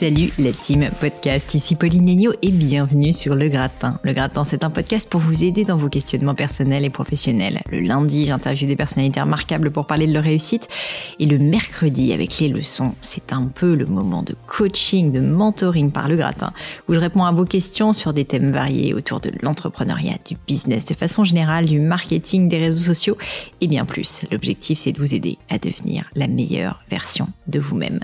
Salut la team podcast, ici Pauline Legno et bienvenue sur Le Gratin. Le Gratin, c'est un podcast pour vous aider dans vos questionnements personnels et professionnels. Le lundi, j'interviewe des personnalités remarquables pour parler de leur réussite. Et le mercredi, avec les leçons, c'est un peu le moment de coaching, de mentoring par Le Gratin, où je réponds à vos questions sur des thèmes variés autour de l'entrepreneuriat, du business de façon générale, du marketing, des réseaux sociaux et bien plus. L'objectif, c'est de vous aider à devenir la meilleure version de vous-même.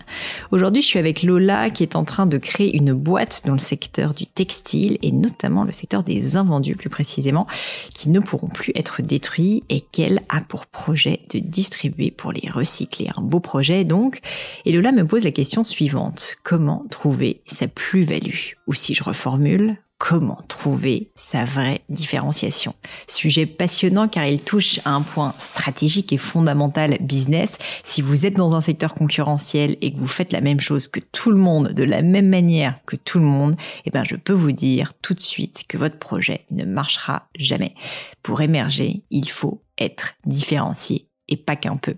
Aujourd'hui, je suis avec Lola qui est en train de créer une boîte dans le secteur du textile et notamment le secteur des invendus plus précisément, qui ne pourront plus être détruits et qu'elle a pour projet de distribuer pour les recycler. Un beau projet donc. Et Lola me pose la question suivante. Comment trouver sa plus-value? Ou si je reformule, comment trouver sa vraie différenciation. Sujet passionnant car il touche à un point stratégique et fondamental business. Si vous êtes dans un secteur concurrentiel et que vous faites la même chose que tout le monde, de la même manière que tout le monde, eh ben, je peux vous dire tout de suite que votre projet ne marchera jamais. Pour émerger, il faut être différencié et pas qu'un peu.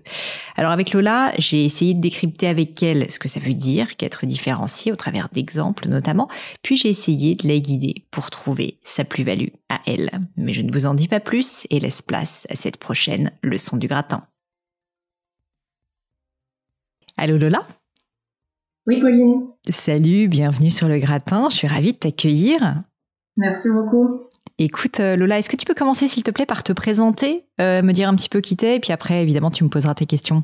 Alors avec Lola, j'ai essayé de décrypter avec elle ce que ça veut dire qu'être différencié au travers d'exemples notamment, puis j'ai essayé de la guider pour trouver sa plus-value à elle. Mais je ne vous en dis pas plus et laisse place à cette prochaine leçon du gratin. Allô Lola? Oui Pauline. Salut, bienvenue sur le gratin, je suis ravie de t'accueillir. Merci beaucoup. Écoute, euh, Lola, est-ce que tu peux commencer, s'il te plaît, par te présenter, euh, me dire un petit peu qui t'es, et puis après, évidemment, tu me poseras tes questions.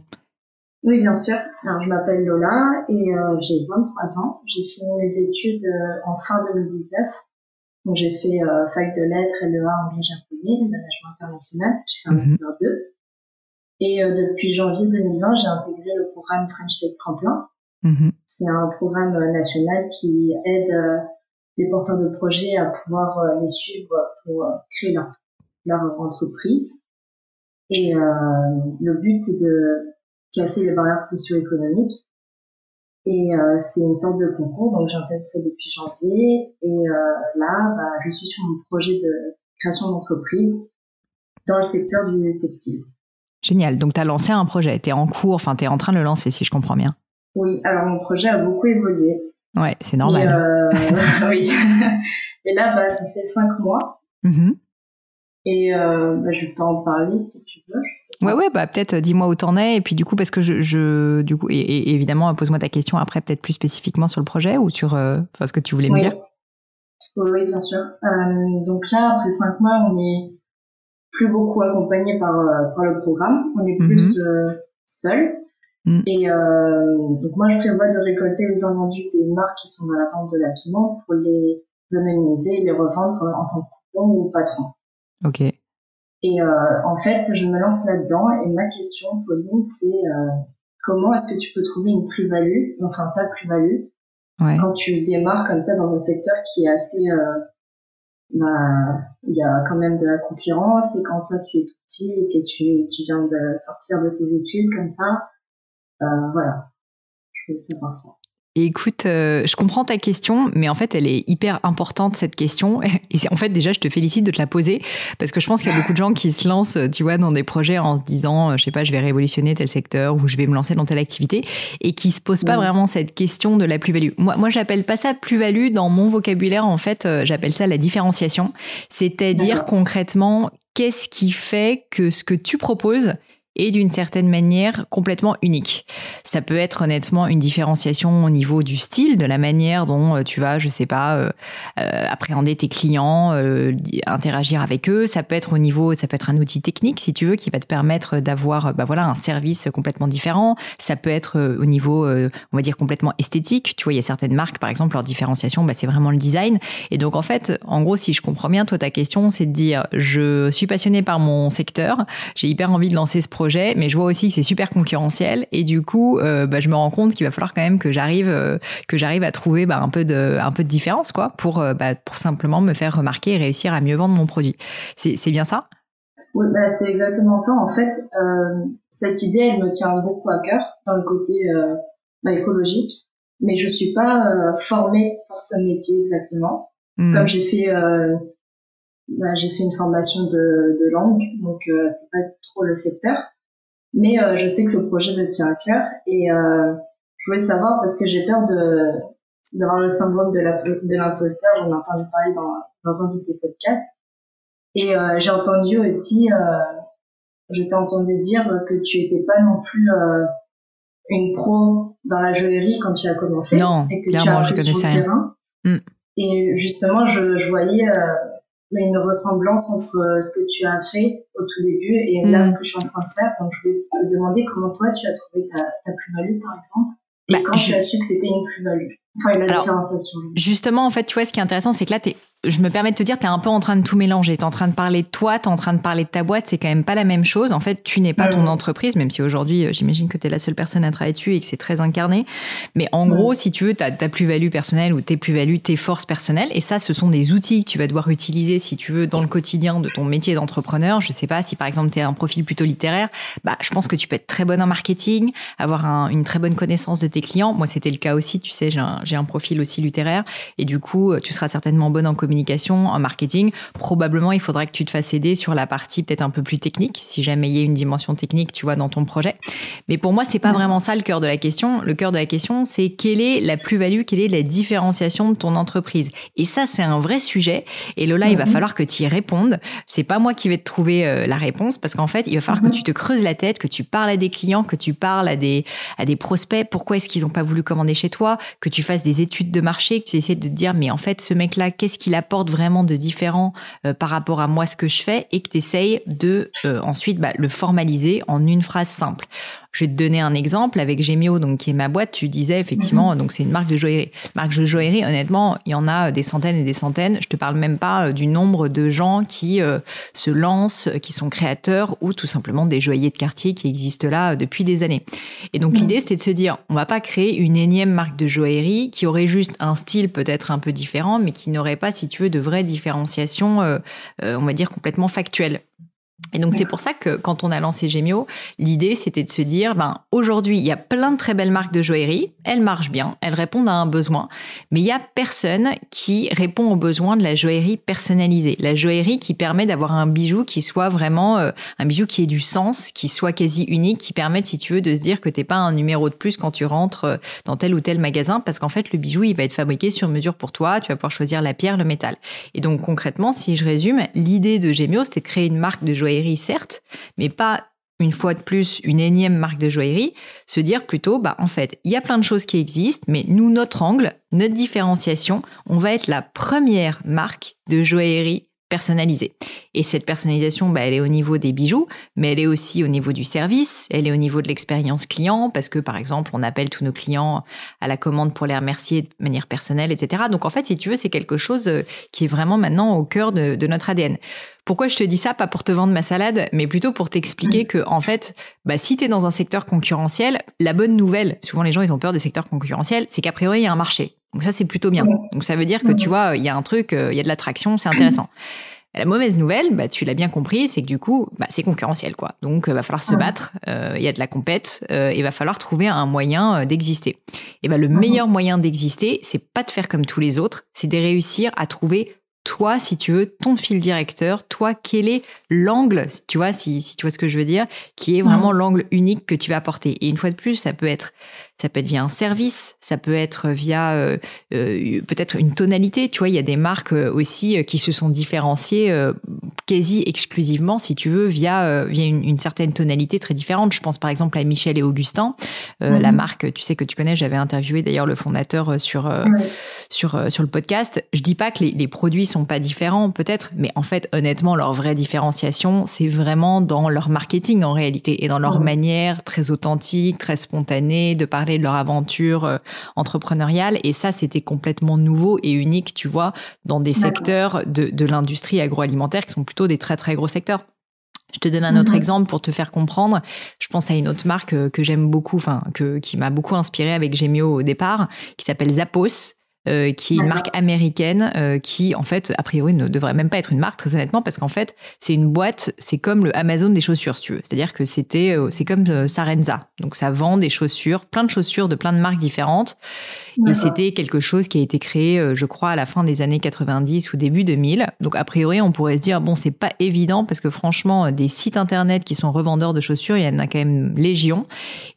Oui, bien sûr. Alors, je m'appelle Lola et euh, j'ai 23 ans. J'ai fini mes études en fin 2019. Donc, j'ai fait fac de lettres, LEA, anglais, japonais, management international. J'ai fait un mhm. master 2. Et depuis janvier 2020, j'ai intégré le programme French Tech Tremplin. Mhm. C'est un programme national qui aide les porteurs de projets à pouvoir euh, les suivre pour euh, créer leur, leur entreprise. Et euh, le but, c'est de casser les barrières socio-économiques. Et euh, c'est une sorte de concours, donc j'intègre ça depuis janvier. Et euh, là, bah, je suis sur mon projet de création d'entreprise dans le secteur du textile. Génial, donc tu as lancé un projet, tu es en cours, enfin tu es en train de le lancer si je comprends bien. Oui, alors mon projet a beaucoup évolué. Ouais, c'est normal. Euh, oui. Et là, bah, ça fait cinq mois. Mm-hmm. Et euh, bah, je peux en parler si tu veux. Je sais Ouais, ouais, bah peut-être euh, dis-moi où t'en es. Et puis du coup, parce que je, je du coup, et, évidemment, pose-moi ta question après, peut-être plus spécifiquement sur le projet ou sur euh, ce que tu voulais me dire. Oui, bien sûr. Euh, donc là, après cinq mois, on est plus beaucoup accompagné par, par le programme. On est plus mm-hmm. seul. Mm. Et euh, donc moi, je prévois de récolter les invendus des marques qui sont dans la vente de l'habillement pour les anonymiser et les revendre en tant que coupon ou patron. Ok. Et euh, en fait, je me lance là-dedans et ma question, Pauline, c'est euh, comment est-ce que tu peux trouver une plus-value, enfin ta plus-value, ouais. quand tu démarres comme ça dans un secteur qui est assez... Euh, bah, il y a quand même de la concurrence et quand toi tu es tout petit et que tu, tu viens de sortir de tes études comme ça, voilà, je fais ça parfois. Écoute, euh, je comprends ta question, mais en fait, elle est hyper importante cette question. Et en fait, déjà, je te félicite de te la poser parce que je pense qu'il y a beaucoup de gens qui se lancent, tu vois, dans des projets en se disant, euh, je sais pas, je vais révolutionner tel secteur ou je vais me lancer dans telle activité et qui se posent pas vraiment cette question de la plus-value. Moi, moi, j'appelle pas ça plus-value dans mon vocabulaire. En fait, j'appelle ça la différenciation. C'est-à-dire concrètement, qu'est-ce qui fait que ce que tu proposes et d'une certaine manière complètement unique. Ça peut être honnêtement une différenciation au niveau du style, de la manière dont euh, tu vas, je sais pas, euh, euh, appréhender tes clients, interagir avec eux. Ça peut être au niveau, ça peut être un outil technique si tu veux qui va te permettre d'avoir, bah voilà, un service complètement différent. Ça peut être au niveau, on va dire complètement esthétique. Tu vois, il y a certaines marques, par exemple, leur différenciation, bah, c'est vraiment le design. Et donc en fait, en gros, si je comprends bien, toi ta question, c'est de dire, je suis passionné par mon secteur, j'ai hyper envie de lancer ce projet mais je vois aussi que c'est super concurrentiel et du coup, euh, bah, je me rends compte qu'il va falloir quand même que j'arrive euh, que j'arrive à trouver bah, un peu de un peu de différence quoi pour euh, bah, pour simplement me faire remarquer et réussir à mieux vendre mon produit. C'est bien ça? Oui, c'est exactement ça. En fait, cette idée, elle me tient beaucoup à cœur dans le côté écologique, mais je suis pas formée pour ce métier exactement. Hmm. Comme j'ai fait bah, j'ai fait une formation de, de langue, donc euh, c'est pas trop le secteur. Mais euh, je sais que ce projet me tient à cœur et euh, je voulais savoir parce que j'ai peur de d'avoir le syndrome de l'imposteur. J'en ai entendu parler dans, dans un de tes podcasts. Et euh, j'ai entendu aussi, euh, je t'ai entendu dire que tu étais pas non plus euh, une pro dans la joaillerie quand tu as commencé. Non, et que clairement, tu as je connaissais rien. Mm. Et justement, je, je voyais une ressemblance entre euh, ce que tu as fait au tout début et là mm. ce que je suis en train de faire. Donc je vais te demander comment toi tu as trouvé ta, ta plus-value par exemple et bah, quand tu as su que c'était une plus-value. Enfin, une différenciation. Justement, en fait, tu vois, ce qui est intéressant, c'est que là, es, je me permets de te dire, tu es un peu en train de tout mélanger. Tu es en train de parler de toi, tu es en train de parler de ta boîte, c'est quand même pas la même chose. En fait, tu n'es pas ton entreprise, même si aujourd'hui, euh, j'imagine que tu es la seule personne à travailler dessus et que c'est très incarné. Mais en gros, si tu veux, tu as ta plus-value personnelle ou tes plus-values, tes forces personnelles. Et ça, ce sont des outils que tu vas devoir utiliser, si tu veux, dans le quotidien de ton métier d'entrepreneur. Je sais pas, si par exemple, tu es un profil plutôt littéraire, bah, je pense que tu peux être très bonne en marketing, avoir une très bonne connaissance de tes clients. Moi, c'était le cas aussi, tu sais, j'ai un, un profil aussi littéraire. Et du coup, tu seras certainement bonne en communication, en marketing. Probablement, il faudra que tu te fasses aider sur la partie peut-être un peu plus technique, si jamais il y a une dimension technique, tu vois, dans ton projet. Mais pour moi, c'est pas vraiment ça le cœur de la question. Le cœur de la question, c'est quelle est la plus-value, quelle est la différenciation de ton entreprise? Et ça, c'est un vrai sujet. Et Lola, il va mhm. falloir que tu y répondes. C'est pas moi qui vais te trouver euh, la réponse parce qu'en fait, il va falloir que mhm. tu te creuses la tête, que tu parles à des clients, que tu parles à des, à des prospects. Pourquoi est-ce qu'ils n'ont pas voulu commander chez toi? Que tu fasses des études de marché, que tu essaies de te dire, mais en fait, ce mec-là, qu'est-ce qu'il apporte vraiment de différent euh, par rapport à moi, ce que je fais, et que tu essayes de euh, ensuite bah, le formaliser en une phrase simple. Je vais te donner un exemple avec Gemio, donc qui est ma boîte. Tu disais effectivement, mhm. donc c'est une marque de joaillerie. Marque de joaillerie, honnêtement, il y en a des centaines et des centaines. Je te parle même pas euh, du nombre de gens qui se lancent, qui sont créateurs ou tout simplement des joailliers de quartier qui existent là depuis des années. Et donc mhm. l'idée, c'était de se dire, on va pas créer une énième marque de joaillerie qui aurait juste un style peut-être un peu différent, mais qui n'aurait pas, si tu veux, de vraie différenciation, euh, euh, on va dire, complètement factuelle. Et donc c'est pour ça que quand on a lancé Gemio, l'idée c'était de se dire ben aujourd'hui il y a plein de très belles marques de joaillerie, elles marchent bien, elles répondent à un besoin, mais il y a personne qui répond aux besoins de la joaillerie personnalisée, la joaillerie qui permet d'avoir un bijou qui soit vraiment euh, un bijou qui ait du sens, qui soit quasi unique, qui permette si tu veux de se dire que t'es pas un numéro de plus quand tu rentres euh, dans tel ou tel magasin. Parce qu'en fait le bijou il va être fabriqué sur mesure pour toi, tu vas pouvoir choisir la pierre, le métal. Et donc concrètement si je résume, l'idée de Gemio c'était de créer une marque de joaillerie certes, mais pas une fois de plus une énième marque de joaillerie, se dire plutôt, bah en fait, il y a plein de choses qui existent, mais nous, notre angle, notre différenciation, on va être la première marque de joaillerie personnalisée. Et cette personnalisation, bah, elle est au niveau des bijoux, mais elle est aussi au niveau du service, elle est au niveau de l'expérience client, parce que par exemple, on appelle tous nos clients à la commande pour les remercier de manière personnelle, etc. Donc en fait, si tu veux, c'est quelque chose euh, qui est vraiment maintenant au cœur de, de notre ADN. Pourquoi je te dis ça? Pas pour te vendre ma salade, mais plutôt pour t'expliquer mm. que, en fait, bah, si tu es dans un secteur concurrentiel, la bonne nouvelle, souvent les gens ils ont peur des secteurs concurrentiels, c'est qu'a priori il y a un marché. Donc ça c'est plutôt bien. Donc ça veut dire que tu vois, il y a un truc, euh, il y a de l'attraction, c'est intéressant. La mauvaise nouvelle, bah, tu l'as bien compris, c'est que du coup, bah, c'est concurrentiel, quoi. Donc, il euh, va falloir se battre. Euh, il y a de la compète. Euh, il va falloir trouver un moyen d'exister. Et bah, le meilleur moyen d'exister, c'est pas de faire comme tous les autres, c'est de réussir à trouver toi, si tu veux, ton fil directeur, toi, quel est l'angle, tu vois, si, si tu vois ce que je veux dire, qui est vraiment l'angle unique que tu vas apporter. Et une fois de plus, ça peut être, ça peut être via un service, ça peut être via euh, euh, peut-être une tonalité. Tu vois, il y a des marques euh, aussi qui se sont différenciées quasi exclusivement, si tu veux, via, euh, via une, certaine tonalité très différente. Je pense par exemple à Michel et Augustin, euh, la mhm. marque, tu sais que tu connais, j'avais interviewé d'ailleurs le fondateur euh, sur, sur, sur le podcast. Je dis pas que les, les produits sont pas différents, peut-être, mais en fait, honnêtement, leur vraie différenciation, c'est vraiment dans leur marketing en réalité et dans leur manière très authentique, très spontanée de parler de leur aventure entrepreneuriale. Et ça, c'était complètement nouveau et unique, tu vois, dans des secteurs de, de l'industrie agroalimentaire qui sont plutôt des très très gros secteurs. Je te donne un autre mhm. exemple pour te faire comprendre. Je pense à une autre marque euh, que, j'aime beaucoup, enfin que qui m'a beaucoup inspiré avec Gemio au départ, qui s'appelle Zappos. Euh, qui est une marque américaine euh, qui en fait a priori ne devrait même pas être une marque très honnêtement parce qu'en fait c'est une boîte c'est comme le Amazon des chaussures si tu veux. C'est-à-dire que c'était c'est comme Sarenza. Donc ça vend des chaussures plein de chaussures de plein de marques différentes. Et c'était quelque chose qui a été créé, euh, je crois, à la fin des années 90 ou début 2000. Donc a priori, on pourrait se dire bon, c'est pas évident parce que franchement, des sites internet qui sont revendeurs de chaussures, il y en a quand même légion.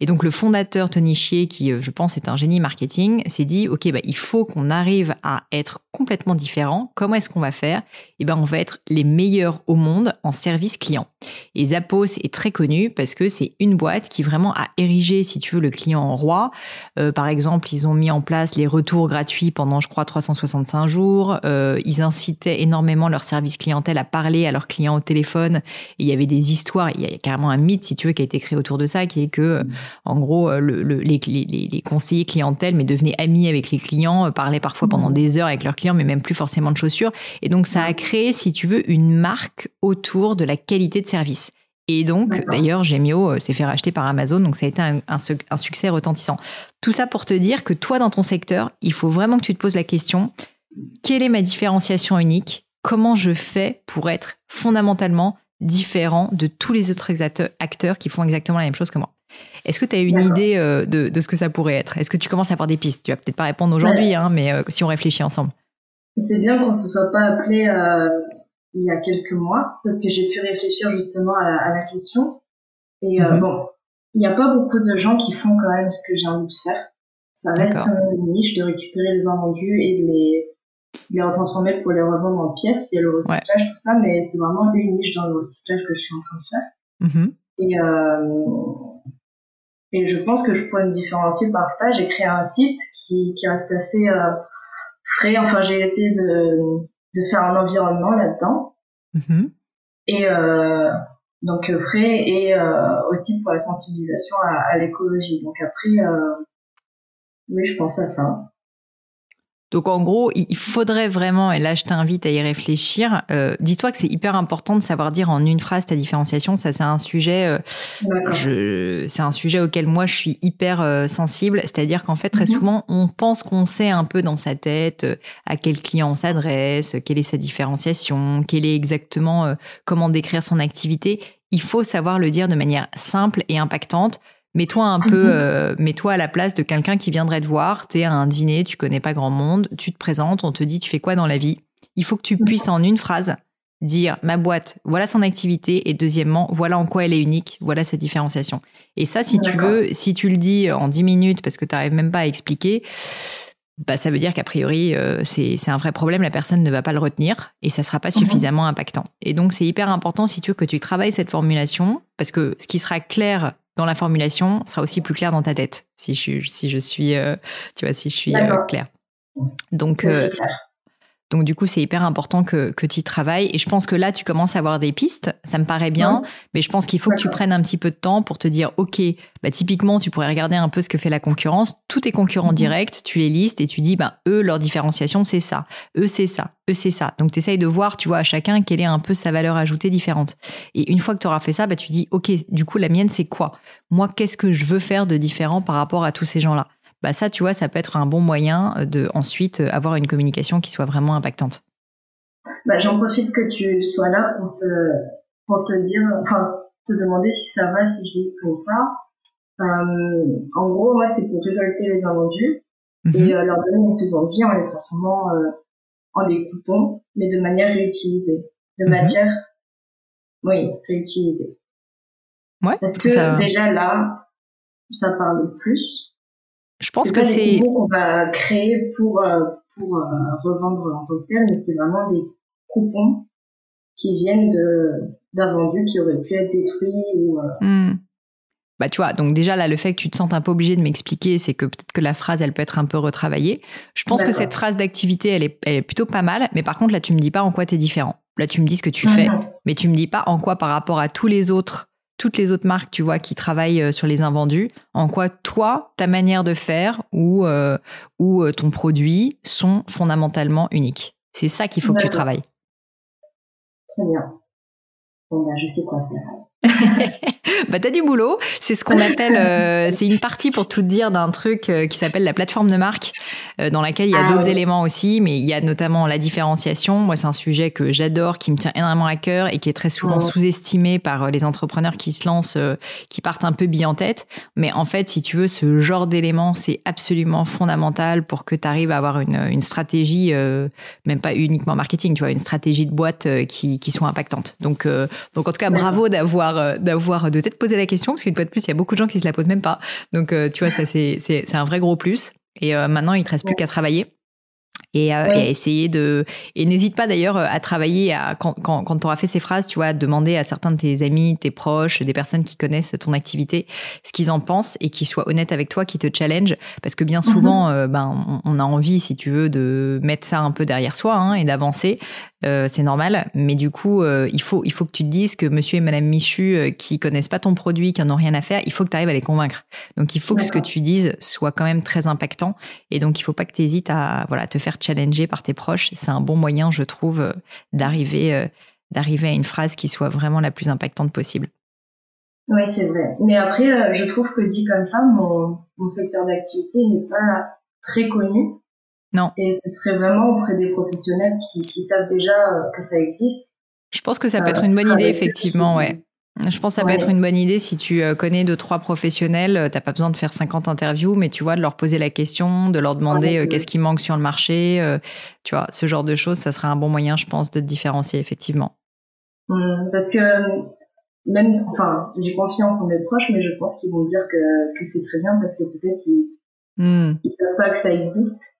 Et donc le fondateur Tony Chier, qui euh, je pense est un génie marketing, s'est dit ok, bah il faut qu'on arrive à être complètement différent. Comment est-ce qu'on va faire? Eh ben, on va être les meilleurs au monde en service client. Et Zappos est très connu parce que c'est une boîte qui vraiment a érigé, si tu veux, le client en roi. Euh, par exemple, ils ont mis en place les retours gratuits pendant, je crois, 365 jours. Euh, ils incitaient énormément leur service clientèle à parler à leurs clients au téléphone. Et il y avait des histoires, il y a carrément un mythe, si tu veux, qui a été créé autour de ça, qui est que, mmh. en gros, euh, le, les, les, les, conseillers clientèle, mais devenaient amis avec les clients, euh, parlaient parfois pendant mmh. des heures avec leurs clients, mais même plus forcément de chaussures. Et donc, ça a créé, si tu veux, une marque autour de la qualité de service. Et donc, d'ailleurs, Gemio euh, s'est fait racheter par Amazon, donc ça a été un, un, succès retentissant. Tout ça pour te dire que toi, dans ton secteur, il faut vraiment que tu te poses la question, quelle est ma différenciation unique? Comment je fais pour être fondamentalement différent de tous les autres acteurs qui font exactement la même chose que moi? Est-ce que tu as une idée euh, de, de, ce que ça pourrait être? Est-ce que tu commences à avoir des pistes? Tu vas peut-être pas répondre aujourd'hui, hein, mais euh, si on réfléchit ensemble. C'est bien qu'on ne se soit pas appelé il y a quelques mois parce que j'ai pu réfléchir justement à la, à la question. Et euh, mhm. bon, il n'y a pas beaucoup de gens qui font quand même ce que j'ai envie de faire. Ça reste quand même une niche de récupérer les invendus et de les, les retransformer pour les revendre en pièces. Il y a le recyclage, tout ça, mais c'est vraiment une niche dans le recyclage que je suis en train de faire. Mhm. Et, euh, et je pense que je pourrais me différencier par ça. J'ai créé un site qui, qui reste assez euh, frais. Enfin, j'ai essayé de de faire un environnement là-dedans. Mm-hmm. Et euh, donc euh, frais et euh, aussi pour la sensibilisation à, à l'écologie. Donc après, euh, oui, je pense à ça. Donc en gros, il faudrait vraiment, et là je t'invite à y réfléchir, euh, dis-toi que c'est hyper important de savoir dire en une phrase ta différenciation. Ça c'est un sujet, euh, c'est un sujet auquel moi je suis hyper euh, sensible. C'est-à-dire qu'en fait très mhm. souvent on pense qu'on sait un peu dans sa tête euh, à quel client on s'adresse, quelle est sa différenciation, quelle est exactement comment décrire son activité. Il faut savoir le dire de manière simple et impactante Mets-toi un peu, mhm. euh, mets-toi à la place de quelqu'un qui viendrait te voir. T'es à un dîner, tu connais pas grand monde, tu te présentes, on te dit tu fais quoi dans la vie? Il faut que tu puisses en une phrase dire ma boîte, voilà son activité et deuxièmement, voilà en quoi elle est unique, voilà sa différenciation. Et ça, si tu veux, si tu le dis en dix minutes parce que tu n'arrives même pas à expliquer, bah, ça veut dire qu'a priori, euh, c'est un vrai problème, la personne ne va pas le retenir et ça sera pas mhm. suffisamment impactant. Et donc, c'est hyper important, si tu veux, que tu travailles cette formulation parce que ce qui sera clair dans la formulation sera aussi plus clair dans ta tête si je, si je suis, euh, tu vois, si je suis euh, claire. Donc, euh, donc du coup, c'est hyper important que, que tu y travailles. Et je pense que là, tu commences à avoir des pistes. Ça me paraît bien, mais je pense qu'il faut que tu prennes un petit peu de temps pour te dire, OK, bah, typiquement, tu pourrais regarder un peu ce que fait la concurrence. Tous tes concurrents mhm. directs, tu les listes et tu dis, bah, eux, leur différenciation, c'est ça. Eux, c'est ça. Eux, c'est ça. Donc, tu essayes de voir, tu vois, à chacun, quelle est un peu sa valeur ajoutée différente. Et une fois que tu auras fait ça, bah, tu dis, OK, du coup, la mienne, c'est quoi? Moi, qu'est-ce que je veux faire de différent par rapport à tous ces gens-là? Bah ça, tu vois, ça peut être un bon moyen euh, de ensuite euh, avoir une communication qui soit vraiment impactante. Bah, J'en profite que tu sois là pour te, pour te dire, enfin, te demander si ça va, si je dis comme ça. Euh, en gros, moi, c'est pour récolter les invendus mhm. et leur donner une seconde vie en les transformant en des coupons, mais de manière réutilisée, de mhm. matière, oui, réutilisée. Ouais, Parce que déjà là, ça parle plus. Je pense que c'est. qu'on va créer pour, euh, pour euh, revendre en tant que tel, mais c'est vraiment des coupons qui viennent d'un vendu qui aurait pu être détruit ou. Hmm. Bah tu vois, donc déjà là, le fait que tu te sentes un peu obligé de m'expliquer, c'est que peut-être que la phrase, elle peut être un peu retravaillée. Je pense que cette phrase d'activité, elle est, elle est plutôt pas mal, mais par contre là, tu me dis pas en quoi tu es différent. Là, tu me dis ce que tu fais, mhm. mais tu me dis pas en quoi par rapport à tous les autres, toutes les autres marques, tu vois, qui travaillent euh, sur les invendus, en quoi toi, ta manière de faire ou euh, ou euh, ton produit sont fondamentalement uniques. C'est ça qu'il faut que tu travailles. Très bien. Bon bah, je sais quoi faire. bah t'as du boulot. C'est ce qu'on appelle, euh, c'est une partie pour tout dire d'un truc euh, qui s'appelle la plateforme de marque, euh, dans laquelle il y a ah d'autres éléments aussi, mais il y a notamment la différenciation. Moi, c'est un sujet que j'adore, qui me tient énormément à cœur et qui est très souvent sous-estimé par les entrepreneurs qui se lancent, qui partent un peu billes en tête. Mais en fait, si tu veux, ce genre d'éléments, c'est absolument fondamental pour que tu arrives à avoir une, une stratégie, même pas uniquement marketing, tu vois, une stratégie de boîte qui, qui soit impactante. Donc, donc en tout cas, bravo d'avoir euh, d'avoir de peut-être poser la question parce qu'une fois de plus il y a beaucoup de gens qui se la posent même pas. Donc euh, tu vois ça c'est un vrai gros plus. Et euh, maintenant il te reste plus qu'à travailler. Et, euh, et, essayer de et n'hésite pas d'ailleurs à travailler à quand quand, quand tu auras fait ces phrases tu vois à demander à certains de tes amis tes proches des personnes qui connaissent ton activité ce qu'ils en pensent et qu'ils soient honnêtes avec toi qui te challenge parce que bien souvent mhm. euh, ben on, a envie si tu veux de mettre ça un peu derrière soi hein, et d'avancer euh, c'est normal mais du coup il faut il faut que tu te dises que monsieur et madame Michu qui connaissent pas ton produit qui en ont rien à faire il faut que tu arrives à les convaincre donc il faut que ce que tu dises soit quand même très impactant et donc il faut pas que tu hésites à voilà te faire challenger par tes proches. C'est un bon moyen, je trouve, euh, d'arriver euh, d'arriver à une phrase qui soit vraiment la plus impactante possible. Oui, c'est vrai. Mais après, euh, je trouve que dit comme ça, mon, mon secteur d'activité n'est pas très connu. Non. Et ce serait vraiment auprès des professionnels qui, qui savent déjà que ça existe. Je pense que ça peut être une bonne idée, effectivement, ouais. Je pense que ça peut être une bonne idée si tu euh, connais deux trois professionnels. Euh, t'as pas besoin de faire 50 interviews, mais tu vois de leur poser la question, de leur demander euh, qu'est-ce qui manque sur le marché. tu vois, ce genre de choses, ça serait un bon moyen, je pense, de te différencier effectivement. Mmh, parce que même, enfin, j'ai confiance en mes proches, mais je pense qu'ils vont dire que, que c'est très bien parce que peut-être ils, ils savent pas que ça existe.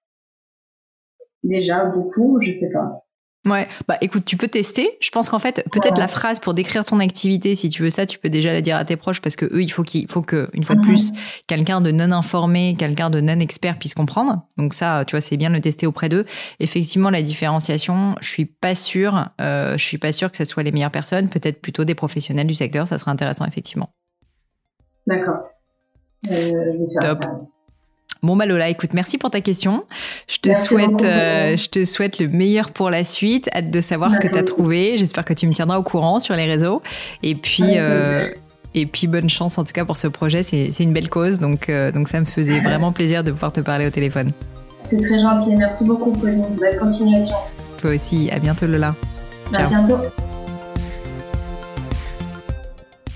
Déjà beaucoup, je sais pas. Ouais, bah écoute, tu peux tester. Je pense qu'en fait, peut-être la phrase pour décrire ton activité, si tu veux ça, tu peux déjà la dire à tes proches parce que eux, il faut qu'il faut que une fois de plus, quelqu'un de non informé, quelqu'un de non expert puisse comprendre. Donc ça, tu vois, c'est bien de le tester auprès d'eux. Effectivement, la différenciation, je suis pas sûre, euh, je suis pas sûre que ce soit les meilleures personnes. Peut-être plutôt des professionnels du secteur, ça serait intéressant effectivement. D'accord. Euh, Top. Bon bah Lola, écoute, merci pour ta question. Je te souhaite, euh, je te souhaite le meilleur pour la suite. Hâte de savoir ce que tu as trouvé. J'espère que tu me tiendras au courant sur les réseaux. Et puis, euh, et puis bonne chance en tout cas pour ce projet. C'est une belle cause, donc euh, donc ça me faisait vraiment plaisir de pouvoir te parler au téléphone. C'est très gentil. Merci beaucoup, Pauline. Bonne continuation. Toi aussi. À bientôt, Lola. À bientôt.